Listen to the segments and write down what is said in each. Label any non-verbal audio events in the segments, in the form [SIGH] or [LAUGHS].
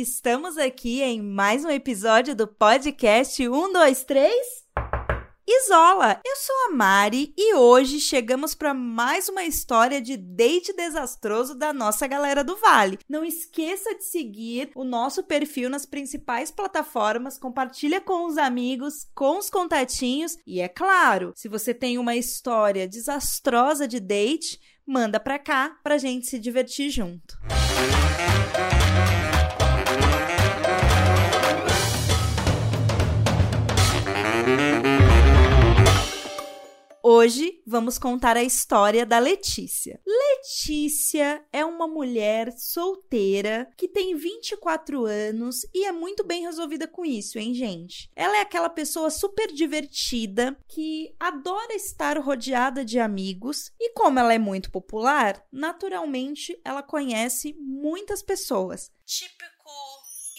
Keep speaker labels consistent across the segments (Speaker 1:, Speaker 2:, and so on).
Speaker 1: Estamos aqui em mais um episódio do podcast 123 Isola! Eu sou a Mari e hoje chegamos para mais uma história de date desastroso da nossa galera do Vale. Não esqueça de seguir o nosso perfil nas principais plataformas, compartilha com os amigos, com os contatinhos e é claro, se você tem uma história desastrosa de date, manda pra cá pra gente se divertir junto. Hoje vamos contar a história da Letícia. Letícia é uma mulher solteira que tem 24 anos e é muito bem resolvida com isso, hein, gente? Ela é aquela pessoa super divertida que adora estar rodeada de amigos e, como ela é muito popular, naturalmente ela conhece muitas pessoas. Típico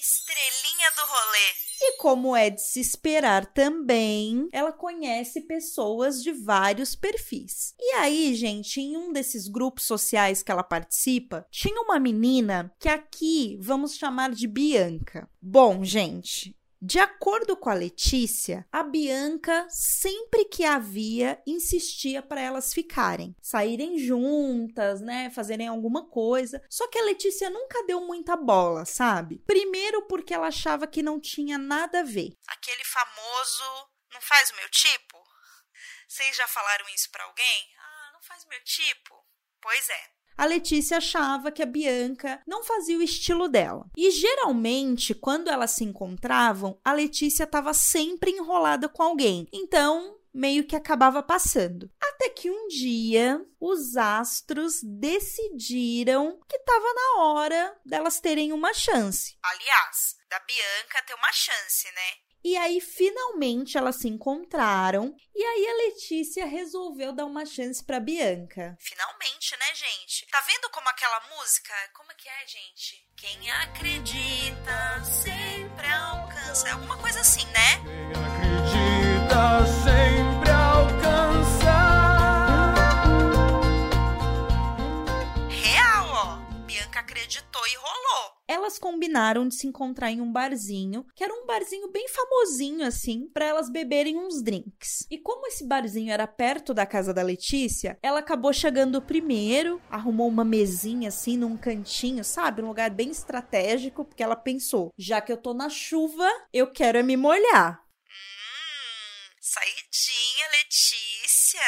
Speaker 1: estrelinha do rolê. E como é de se esperar também, ela conhece pessoas de vários perfis. E aí, gente, em um desses grupos sociais que ela participa, tinha uma menina que aqui vamos chamar de Bianca. Bom, gente, de acordo com a Letícia, a Bianca, sempre que havia, insistia para elas ficarem, saírem juntas, né, fazerem alguma coisa. Só que a Letícia nunca deu muita bola, sabe? Primeiro porque ela achava que não tinha nada a ver.
Speaker 2: Aquele famoso não faz o meu tipo? Vocês já falaram isso para alguém? Ah, não faz meu tipo? Pois é
Speaker 1: a Letícia achava que a Bianca não fazia o estilo dela. E geralmente, quando elas se encontravam, a Letícia estava sempre enrolada com alguém. Então, meio que acabava passando. Até que um dia os astros decidiram que estava na hora delas terem uma chance.
Speaker 2: Aliás, da Bianca ter uma chance, né?
Speaker 1: E aí, finalmente, elas se encontraram. E aí, a Letícia resolveu dar uma chance pra Bianca.
Speaker 2: Finalmente, né, gente? Tá vendo como aquela música? Como é que é, gente? Quem acredita sempre alcança. É alguma coisa assim, né?
Speaker 1: Elas combinaram de se encontrar em um barzinho, que era um barzinho bem famosinho assim, para elas beberem uns drinks. E como esse barzinho era perto da casa da Letícia, ela acabou chegando primeiro, arrumou uma mesinha assim num cantinho, sabe, um lugar bem estratégico, porque ela pensou, já que eu tô na chuva, eu quero é me molhar.
Speaker 2: Hum, saidinha, Letícia.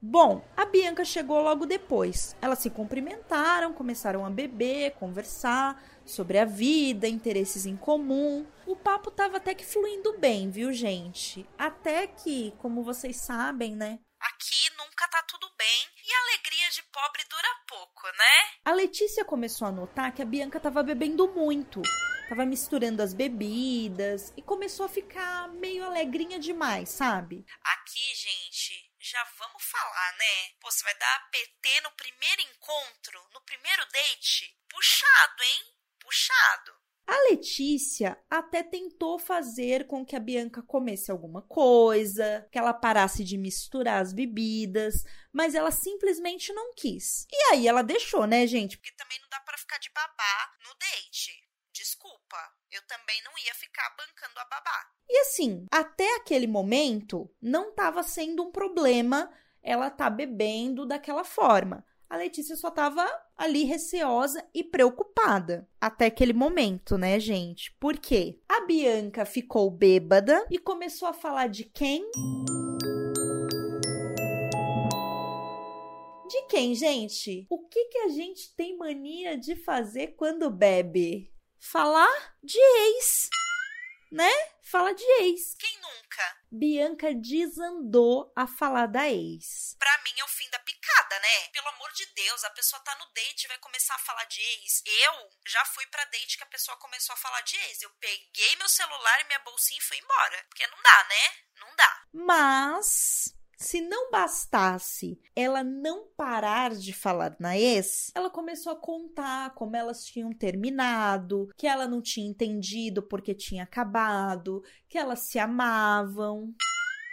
Speaker 1: Bom, a Bianca chegou logo depois. Elas se cumprimentaram, começaram a beber, conversar sobre a vida, interesses em comum. O papo tava até que fluindo bem, viu, gente? Até que, como vocês sabem, né?
Speaker 2: Aqui nunca tá tudo bem e a alegria de pobre dura pouco, né?
Speaker 1: A Letícia começou a notar que a Bianca tava bebendo muito. Tava misturando as bebidas e começou a ficar meio alegrinha demais, sabe?
Speaker 2: Aqui, gente, já vamos falar, né? Pô, você vai dar PT no primeiro encontro, no primeiro date? Puxado, hein? Puxado.
Speaker 1: A Letícia até tentou fazer com que a Bianca comesse alguma coisa, que ela parasse de misturar as bebidas, mas ela simplesmente não quis. E aí ela deixou, né, gente?
Speaker 2: Porque também não dá para ficar de babá no date. Desculpa, eu também não ia ficar bancando a babá.
Speaker 1: E assim, até aquele momento não estava sendo um problema ela tá bebendo daquela forma a Letícia só tava ali receosa e preocupada. Até aquele momento, né, gente? Por quê? A Bianca ficou bêbada e começou a falar de quem? De quem, gente? O que, que a gente tem mania de fazer quando bebe? Falar de ex né? Fala de ex.
Speaker 2: Quem nunca?
Speaker 1: Bianca desandou a falar da ex.
Speaker 2: Pra mim é o fim da picada, né? Pelo amor de Deus, a pessoa tá no date e vai começar a falar de ex. Eu já fui pra date que a pessoa começou a falar de ex. Eu peguei meu celular e minha bolsinha e fui embora. Porque não dá, né? Não dá.
Speaker 1: Mas se não bastasse ela não parar de falar na ex, ela começou a contar como elas tinham terminado, que ela não tinha entendido porque tinha acabado, que elas se amavam.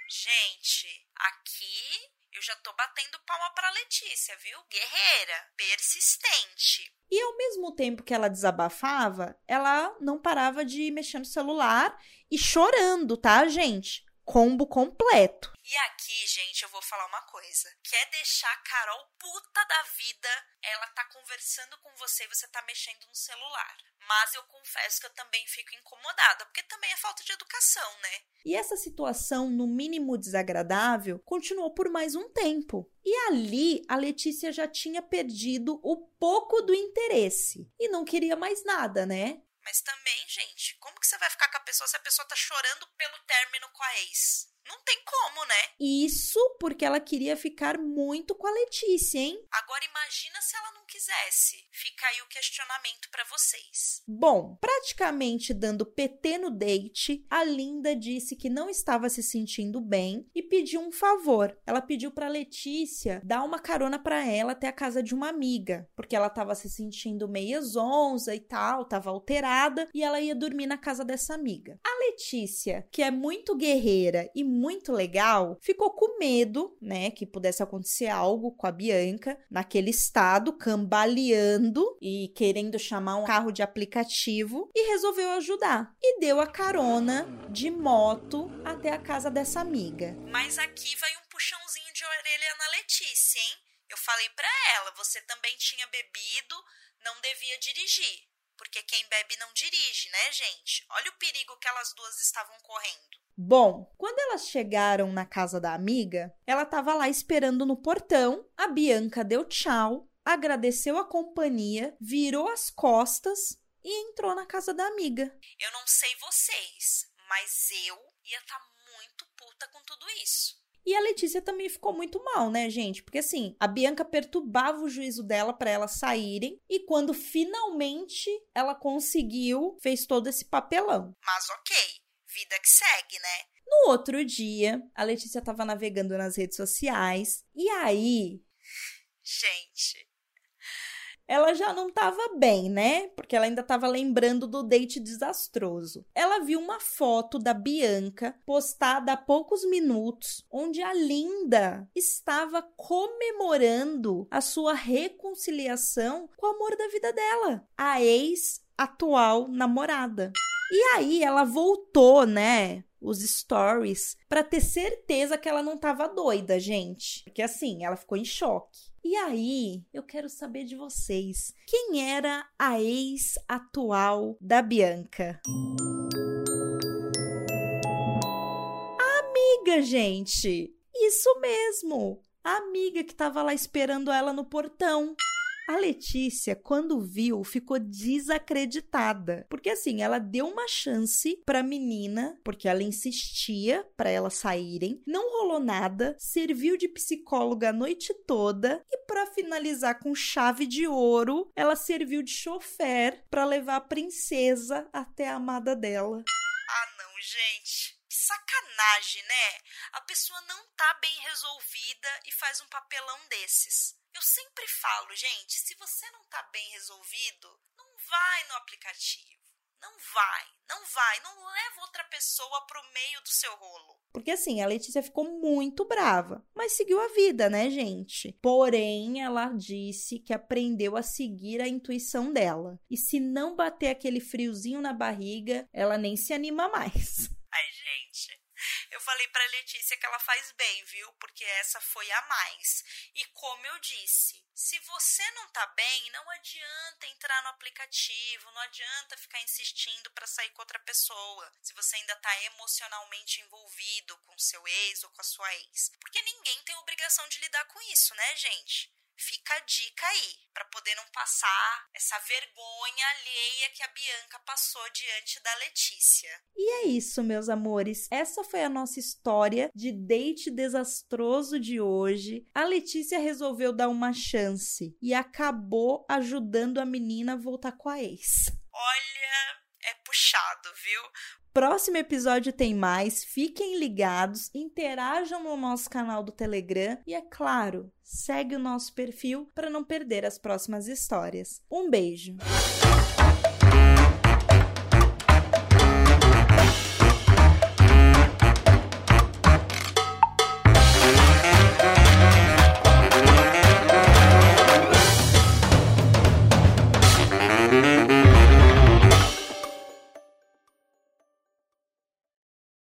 Speaker 2: Gente, aqui eu já tô batendo palma pra Letícia, viu? Guerreira, persistente.
Speaker 1: E ao mesmo tempo que ela desabafava, ela não parava de mexer no celular e chorando, tá, gente? Combo completo.
Speaker 2: E aqui, gente, eu vou falar uma coisa. Quer deixar a Carol puta da vida? Ela tá conversando com você e você tá mexendo no celular. Mas eu confesso que eu também fico incomodada, porque também é falta de educação, né?
Speaker 1: E essa situação, no mínimo desagradável, continuou por mais um tempo. E ali a Letícia já tinha perdido o pouco do interesse e não queria mais nada, né?
Speaker 2: Mas também, gente, como que você vai ficar com a pessoa se a pessoa tá chorando pelo término com a ex? Não tem como, né?
Speaker 1: Isso porque ela queria ficar muito com a Letícia, hein?
Speaker 2: Agora imagina se ela não quisesse. Fica aí o questionamento para vocês.
Speaker 1: Bom, praticamente dando PT no date, a Linda disse que não estava se sentindo bem e pediu um favor. Ela pediu para Letícia dar uma carona para ela até a casa de uma amiga, porque ela estava se sentindo meio zonza e tal, estava alterada e ela ia dormir na casa dessa amiga. A Letícia, que é muito guerreira e muito legal, ficou com medo, né, que pudesse acontecer algo com a Bianca naquele estado, cambaleando e querendo chamar um carro de aplicativo e resolveu ajudar e deu a carona de moto até a casa dessa amiga.
Speaker 2: Mas aqui vai um puxãozinho de orelha na Letícia, hein? Eu falei para ela, você também tinha bebido, não devia dirigir. Porque quem bebe não dirige, né, gente? Olha o perigo que elas duas estavam correndo.
Speaker 1: Bom, quando elas chegaram na casa da amiga, ela estava lá esperando no portão. A Bianca deu tchau, agradeceu a companhia, virou as costas e entrou na casa da amiga.
Speaker 2: Eu não sei vocês, mas eu ia estar tá muito puta com tudo isso.
Speaker 1: E a Letícia também ficou muito mal, né, gente? Porque assim, a Bianca perturbava o juízo dela para elas saírem e quando finalmente ela conseguiu, fez todo esse papelão.
Speaker 2: Mas OK, vida que segue, né?
Speaker 1: No outro dia, a Letícia estava navegando nas redes sociais e aí.
Speaker 2: Gente.
Speaker 1: Ela já não estava bem, né? Porque ela ainda estava lembrando do date desastroso. Ela viu uma foto da Bianca postada há poucos minutos, onde a Linda estava comemorando a sua reconciliação com o amor da vida dela, a ex atual namorada. E aí ela voltou, né? Os stories para ter certeza que ela não tava doida, gente. Porque assim, ela ficou em choque. E aí, eu quero saber de vocês. Quem era a ex atual da Bianca? A amiga, gente. Isso mesmo. A amiga que tava lá esperando ela no portão. A Letícia, quando viu, ficou desacreditada, porque assim, ela deu uma chance pra menina, porque ela insistia para elas saírem, não rolou nada, serviu de psicóloga a noite toda e para finalizar com chave de ouro, ela serviu de chofer para levar a princesa até a amada dela.
Speaker 2: Ah, não, gente sacanagem, né? A pessoa não tá bem resolvida e faz um papelão desses. Eu sempre falo, gente, se você não tá bem resolvido, não vai no aplicativo. Não vai, não vai, não leva outra pessoa pro meio do seu rolo.
Speaker 1: Porque assim, a Letícia ficou muito brava, mas seguiu a vida, né, gente? Porém, ela disse que aprendeu a seguir a intuição dela. E se não bater aquele friozinho na barriga, ela nem se anima mais. [LAUGHS]
Speaker 2: Gente, eu falei para Letícia que ela faz bem, viu? Porque essa foi a mais. E como eu disse, se você não tá bem, não adianta entrar no aplicativo, não adianta ficar insistindo para sair com outra pessoa. Se você ainda tá emocionalmente envolvido com seu ex ou com a sua ex, porque ninguém tem obrigação de lidar com isso, né, gente? Fica a dica aí, para poder não passar essa vergonha alheia que a Bianca passou diante da Letícia.
Speaker 1: E é isso, meus amores. Essa foi a nossa história de date desastroso de hoje. A Letícia resolveu dar uma chance e acabou ajudando a menina a voltar com a ex.
Speaker 2: Olha, é puxado, viu?
Speaker 1: Próximo episódio tem mais. Fiquem ligados, interajam no nosso canal do Telegram e, é claro, segue o nosso perfil para não perder as próximas histórias. Um beijo!